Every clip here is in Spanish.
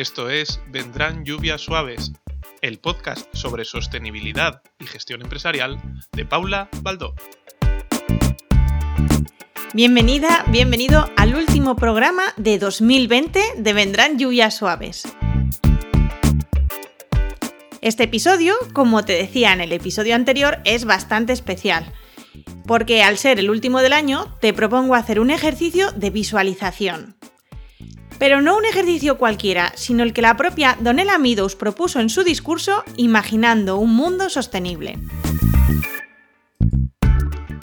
Esto es Vendrán lluvias suaves, el podcast sobre sostenibilidad y gestión empresarial de Paula Baldó. Bienvenida, bienvenido al último programa de 2020 de Vendrán lluvias suaves. Este episodio, como te decía en el episodio anterior, es bastante especial, porque al ser el último del año, te propongo hacer un ejercicio de visualización. Pero no un ejercicio cualquiera, sino el que la propia Donella Meadows propuso en su discurso Imaginando un mundo sostenible.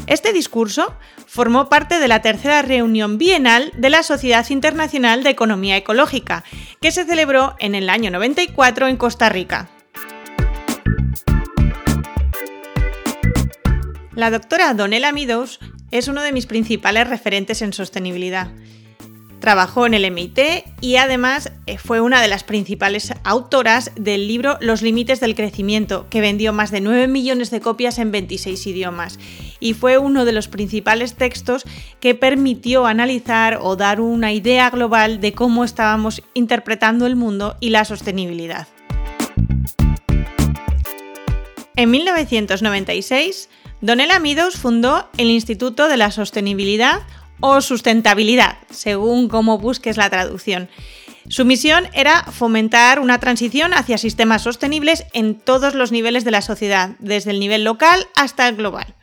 Este discurso formó parte de la tercera reunión bienal de la Sociedad Internacional de Economía Ecológica, que se celebró en el año 94 en Costa Rica. La doctora Donella Meadows es uno de mis principales referentes en sostenibilidad. Trabajó en el MIT y además eh, fue una de las principales autoras del libro Los Límites del Crecimiento, que vendió más de 9 millones de copias en 26 idiomas. Y fue uno de los principales textos que permitió analizar o dar una idea global de cómo estábamos interpretando el mundo y la sostenibilidad. En 1996, Donella Meadows fundó el Instituto de la Sostenibilidad o sustentabilidad, según cómo busques la traducción. Su misión era fomentar una transición hacia sistemas sostenibles en todos los niveles de la sociedad, desde el nivel local hasta el global.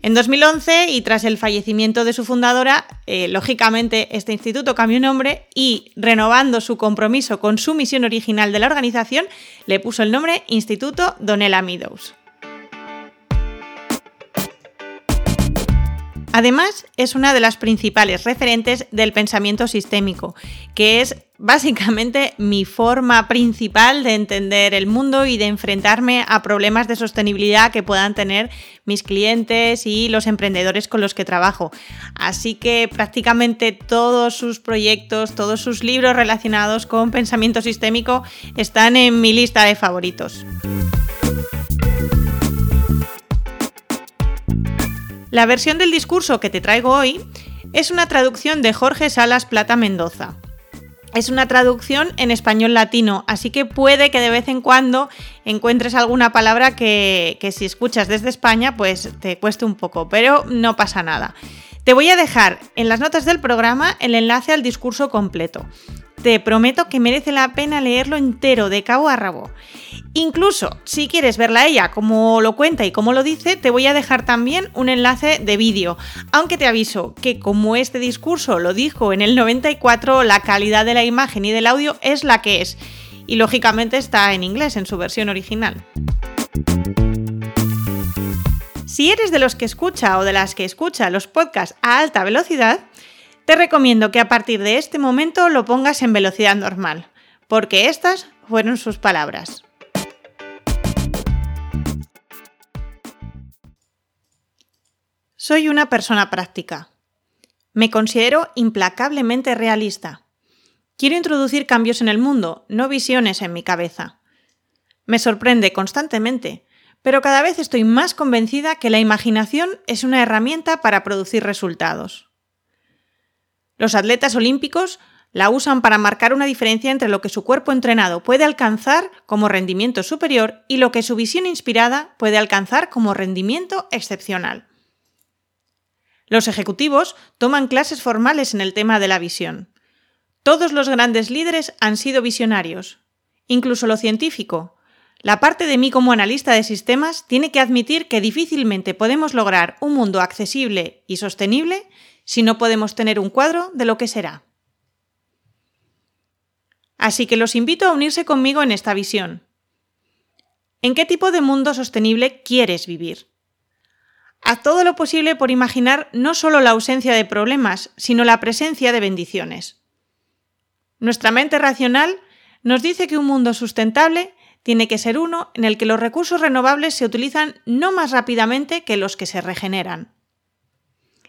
En 2011, y tras el fallecimiento de su fundadora, eh, lógicamente este instituto cambió nombre y, renovando su compromiso con su misión original de la organización, le puso el nombre Instituto Donella Meadows. Además, es una de las principales referentes del pensamiento sistémico, que es básicamente mi forma principal de entender el mundo y de enfrentarme a problemas de sostenibilidad que puedan tener mis clientes y los emprendedores con los que trabajo. Así que prácticamente todos sus proyectos, todos sus libros relacionados con pensamiento sistémico están en mi lista de favoritos. La versión del discurso que te traigo hoy es una traducción de Jorge Salas Plata Mendoza. Es una traducción en español latino, así que puede que de vez en cuando encuentres alguna palabra que, que si escuchas desde España pues te cueste un poco, pero no pasa nada. Te voy a dejar en las notas del programa el enlace al discurso completo. Te prometo que merece la pena leerlo entero, de cabo a rabo. Incluso, si quieres verla ella como lo cuenta y como lo dice, te voy a dejar también un enlace de vídeo. Aunque te aviso que como este discurso lo dijo en el 94, la calidad de la imagen y del audio es la que es. Y lógicamente está en inglés, en su versión original. Si eres de los que escucha o de las que escucha los podcasts a alta velocidad, te recomiendo que a partir de este momento lo pongas en velocidad normal, porque estas fueron sus palabras. Soy una persona práctica. Me considero implacablemente realista. Quiero introducir cambios en el mundo, no visiones en mi cabeza. Me sorprende constantemente, pero cada vez estoy más convencida que la imaginación es una herramienta para producir resultados. Los atletas olímpicos la usan para marcar una diferencia entre lo que su cuerpo entrenado puede alcanzar como rendimiento superior y lo que su visión inspirada puede alcanzar como rendimiento excepcional. Los ejecutivos toman clases formales en el tema de la visión. Todos los grandes líderes han sido visionarios, incluso lo científico. La parte de mí como analista de sistemas tiene que admitir que difícilmente podemos lograr un mundo accesible y sostenible si no podemos tener un cuadro de lo que será. Así que los invito a unirse conmigo en esta visión. ¿En qué tipo de mundo sostenible quieres vivir? Haz todo lo posible por imaginar no solo la ausencia de problemas, sino la presencia de bendiciones. Nuestra mente racional nos dice que un mundo sustentable tiene que ser uno en el que los recursos renovables se utilizan no más rápidamente que los que se regeneran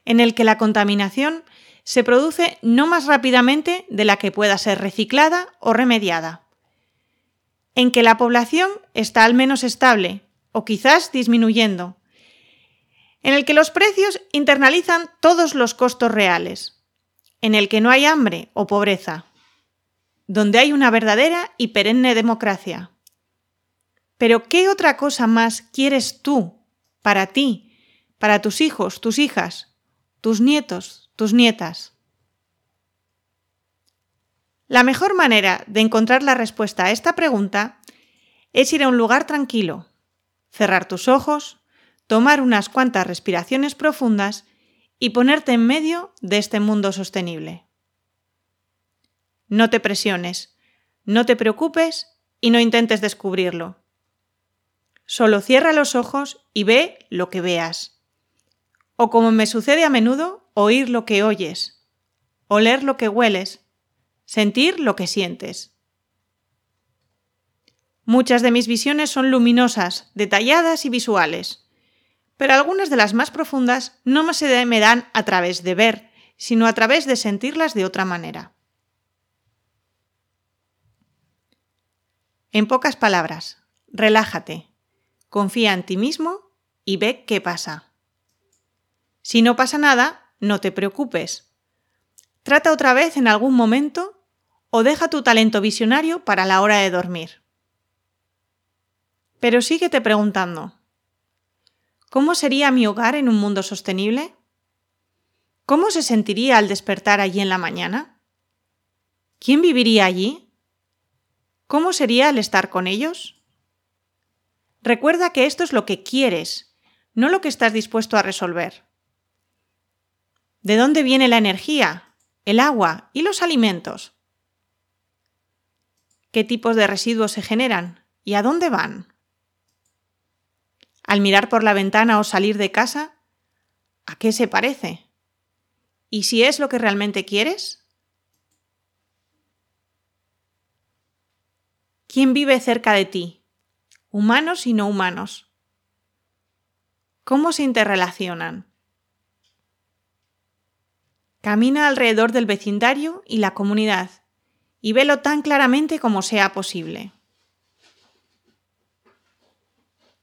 en el que la contaminación se produce no más rápidamente de la que pueda ser reciclada o remediada, en que la población está al menos estable o quizás disminuyendo, en el que los precios internalizan todos los costos reales, en el que no hay hambre o pobreza. donde hay una verdadera y perenne democracia. Pero ¿qué otra cosa más quieres tú, para ti, para tus hijos, tus hijas, tus nietos, tus nietas? La mejor manera de encontrar la respuesta a esta pregunta es ir a un lugar tranquilo, cerrar tus ojos, tomar unas cuantas respiraciones profundas y ponerte en medio de este mundo sostenible. No te presiones, no te preocupes y no intentes descubrirlo. Solo cierra los ojos y ve lo que veas. O como me sucede a menudo, oír lo que oyes, oler lo que hueles, sentir lo que sientes. Muchas de mis visiones son luminosas, detalladas y visuales, pero algunas de las más profundas no se me dan a través de ver, sino a través de sentirlas de otra manera. En pocas palabras, relájate, confía en ti mismo y ve qué pasa. Si no pasa nada, no te preocupes. Trata otra vez en algún momento o deja tu talento visionario para la hora de dormir. Pero síguete preguntando, ¿cómo sería mi hogar en un mundo sostenible? ¿Cómo se sentiría al despertar allí en la mañana? ¿Quién viviría allí? ¿Cómo sería el estar con ellos? Recuerda que esto es lo que quieres, no lo que estás dispuesto a resolver. ¿De dónde viene la energía, el agua y los alimentos? ¿Qué tipos de residuos se generan y a dónde van? Al mirar por la ventana o salir de casa, ¿a qué se parece? ¿Y si es lo que realmente quieres? ¿Quién vive cerca de ti? humanos y no humanos. ¿Cómo se interrelacionan? Camina alrededor del vecindario y la comunidad y velo tan claramente como sea posible.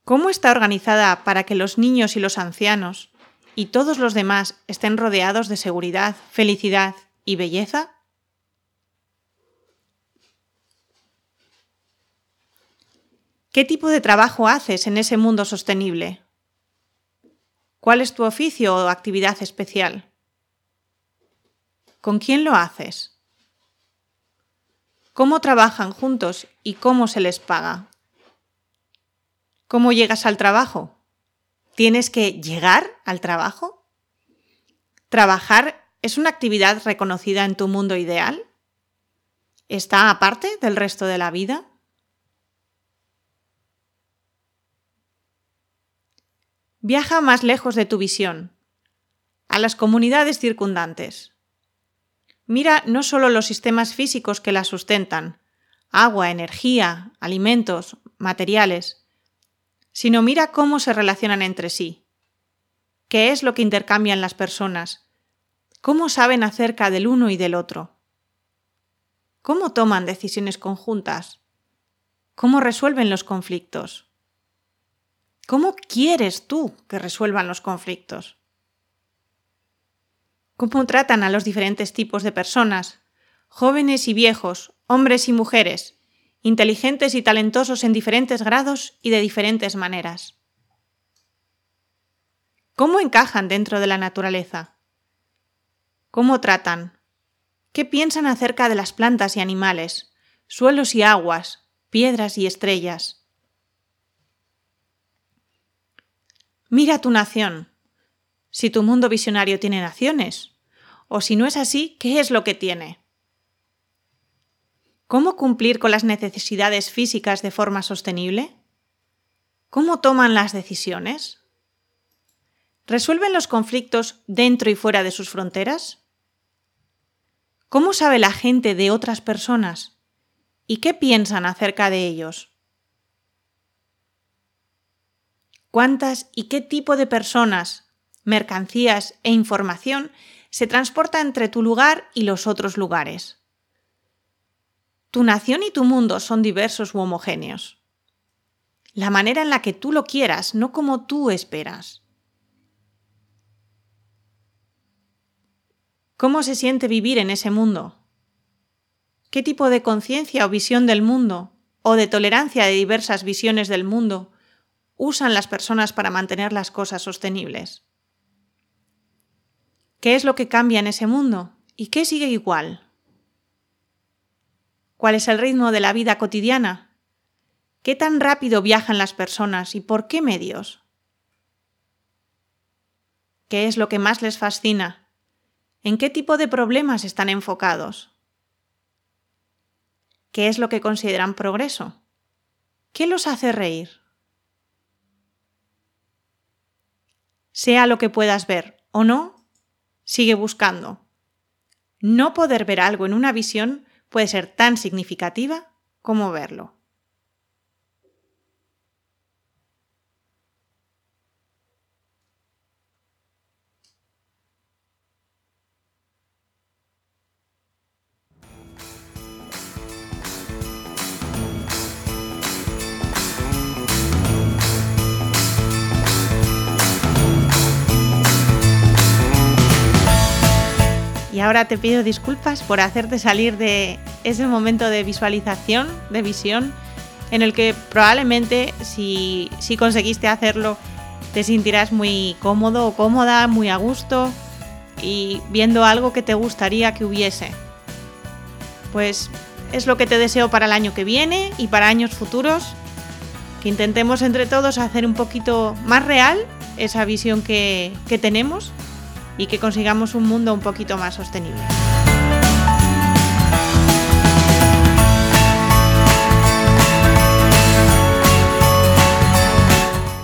¿Cómo está organizada para que los niños y los ancianos y todos los demás estén rodeados de seguridad, felicidad y belleza? ¿Qué tipo de trabajo haces en ese mundo sostenible? ¿Cuál es tu oficio o actividad especial? ¿Con quién lo haces? ¿Cómo trabajan juntos y cómo se les paga? ¿Cómo llegas al trabajo? ¿Tienes que llegar al trabajo? ¿Trabajar es una actividad reconocida en tu mundo ideal? ¿Está aparte del resto de la vida? Viaja más lejos de tu visión, a las comunidades circundantes. Mira no solo los sistemas físicos que la sustentan, agua, energía, alimentos, materiales, sino mira cómo se relacionan entre sí, qué es lo que intercambian las personas, cómo saben acerca del uno y del otro, cómo toman decisiones conjuntas, cómo resuelven los conflictos. ¿Cómo quieres tú que resuelvan los conflictos? ¿Cómo tratan a los diferentes tipos de personas, jóvenes y viejos, hombres y mujeres, inteligentes y talentosos en diferentes grados y de diferentes maneras? ¿Cómo encajan dentro de la naturaleza? ¿Cómo tratan? ¿Qué piensan acerca de las plantas y animales, suelos y aguas, piedras y estrellas? Mira tu nación. Si tu mundo visionario tiene naciones. O si no es así, ¿qué es lo que tiene? ¿Cómo cumplir con las necesidades físicas de forma sostenible? ¿Cómo toman las decisiones? ¿Resuelven los conflictos dentro y fuera de sus fronteras? ¿Cómo sabe la gente de otras personas? ¿Y qué piensan acerca de ellos? cuántas y qué tipo de personas, mercancías e información se transporta entre tu lugar y los otros lugares. Tu nación y tu mundo son diversos u homogéneos. La manera en la que tú lo quieras, no como tú esperas. ¿Cómo se siente vivir en ese mundo? ¿Qué tipo de conciencia o visión del mundo o de tolerancia de diversas visiones del mundo usan las personas para mantener las cosas sostenibles? ¿Qué es lo que cambia en ese mundo y qué sigue igual? ¿Cuál es el ritmo de la vida cotidiana? ¿Qué tan rápido viajan las personas y por qué medios? ¿Qué es lo que más les fascina? ¿En qué tipo de problemas están enfocados? ¿Qué es lo que consideran progreso? ¿Qué los hace reír? Sea lo que puedas ver o no, sigue buscando. No poder ver algo en una visión puede ser tan significativa como verlo. Y ahora te pido disculpas por hacerte salir de ese momento de visualización, de visión, en el que probablemente si, si conseguiste hacerlo te sentirás muy cómodo o cómoda, muy a gusto y viendo algo que te gustaría que hubiese. Pues es lo que te deseo para el año que viene y para años futuros, que intentemos entre todos hacer un poquito más real esa visión que, que tenemos y que consigamos un mundo un poquito más sostenible.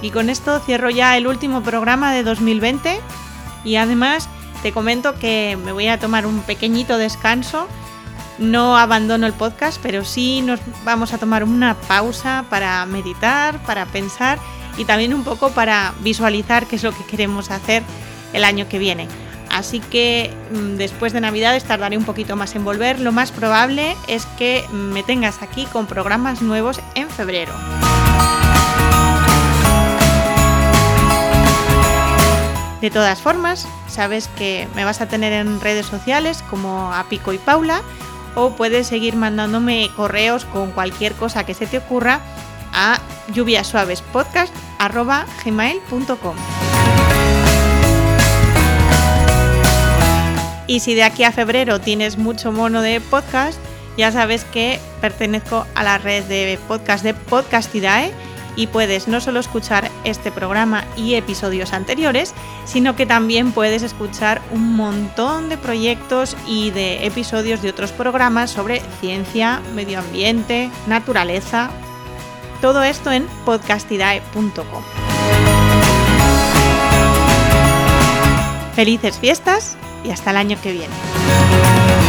Y con esto cierro ya el último programa de 2020 y además te comento que me voy a tomar un pequeñito descanso. No abandono el podcast, pero sí nos vamos a tomar una pausa para meditar, para pensar y también un poco para visualizar qué es lo que queremos hacer el año que viene. Así que mm, después de Navidades tardaré un poquito más en volver. Lo más probable es que me tengas aquí con programas nuevos en febrero. De todas formas, sabes que me vas a tener en redes sociales como a Pico y Paula o puedes seguir mandándome correos con cualquier cosa que se te ocurra a lluviasuavespodcast.gmail.com. Y si de aquí a febrero tienes mucho mono de podcast, ya sabes que pertenezco a la red de podcast de Podcastidae y puedes no solo escuchar este programa y episodios anteriores, sino que también puedes escuchar un montón de proyectos y de episodios de otros programas sobre ciencia, medio ambiente, naturaleza. Todo esto en podcastidae.com. Felices fiestas y hasta el año que viene.